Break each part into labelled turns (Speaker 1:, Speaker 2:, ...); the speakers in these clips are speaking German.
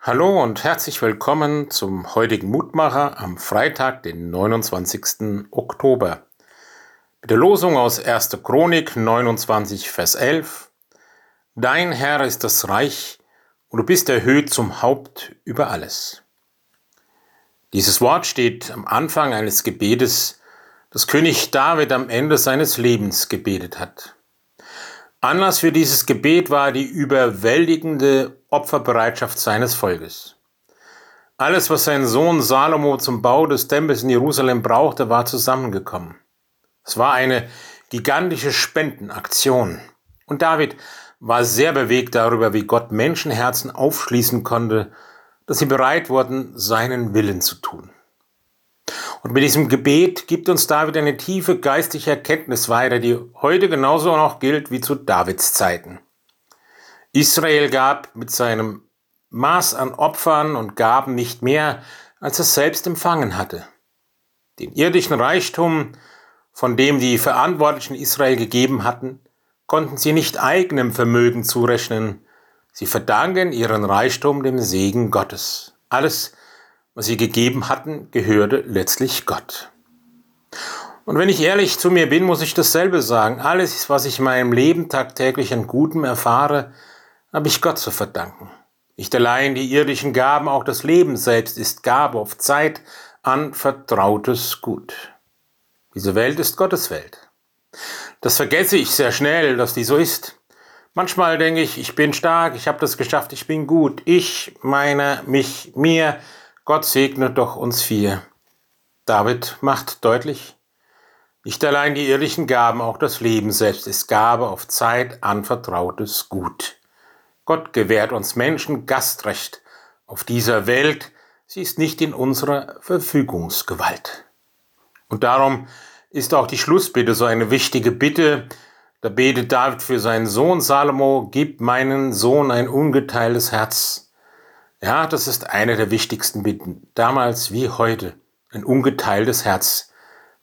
Speaker 1: Hallo und herzlich willkommen zum heutigen Mutmacher am Freitag, den 29. Oktober. Mit der Losung aus 1. Chronik 29, Vers 11. Dein Herr ist das Reich und du bist erhöht zum Haupt über alles. Dieses Wort steht am Anfang eines Gebetes, das König David am Ende seines Lebens gebetet hat. Anlass für dieses Gebet war die überwältigende Opferbereitschaft seines Volkes. Alles, was sein Sohn Salomo zum Bau des Tempels in Jerusalem brauchte, war zusammengekommen. Es war eine gigantische Spendenaktion. Und David war sehr bewegt darüber, wie Gott Menschenherzen aufschließen konnte, dass sie bereit wurden, seinen Willen zu tun. Und mit diesem Gebet gibt uns David eine tiefe geistige Erkenntnis weiter, die heute genauso noch gilt wie zu Davids Zeiten. Israel gab mit seinem Maß an Opfern und Gaben nicht mehr, als es selbst empfangen hatte. Den irdischen Reichtum, von dem die Verantwortlichen Israel gegeben hatten, konnten sie nicht eigenem Vermögen zurechnen. Sie verdanken ihren Reichtum dem Segen Gottes. Alles, sie gegeben hatten, gehörte letztlich Gott. Und wenn ich ehrlich zu mir bin, muss ich dasselbe sagen. Alles, was ich in meinem Leben tagtäglich an Gutem erfahre, habe ich Gott zu verdanken. Nicht allein die irdischen Gaben, auch das Leben selbst ist Gabe auf Zeit an vertrautes Gut. Diese Welt ist Gottes Welt. Das vergesse ich sehr schnell, dass die so ist. Manchmal denke ich, ich bin stark, ich habe das geschafft, ich bin gut. Ich, meine, mich, mir, Gott segne doch uns vier. David macht deutlich, nicht allein die irdischen Gaben, auch das Leben selbst ist Gabe auf Zeit anvertrautes Gut. Gott gewährt uns Menschen Gastrecht auf dieser Welt, sie ist nicht in unserer Verfügungsgewalt. Und darum ist auch die Schlussbitte so eine wichtige Bitte. Da betet David für seinen Sohn Salomo, gib meinen Sohn ein ungeteiltes Herz ja, das ist eine der wichtigsten Bitten, damals wie heute, ein ungeteiltes Herz.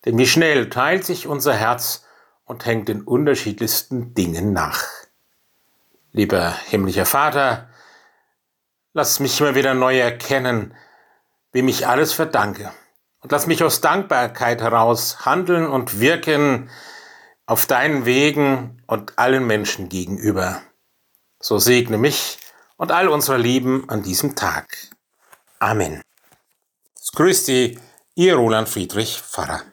Speaker 1: Denn wie schnell teilt sich unser Herz und hängt den unterschiedlichsten Dingen nach. Lieber himmlischer Vater, lass mich immer wieder neu erkennen, wem ich alles verdanke. Und lass mich aus Dankbarkeit heraus handeln und wirken auf deinen Wegen und allen Menschen gegenüber. So segne mich und all unsere Lieben an diesem Tag. Amen. Grüß Sie, Ihr Roland Friedrich Pfarrer.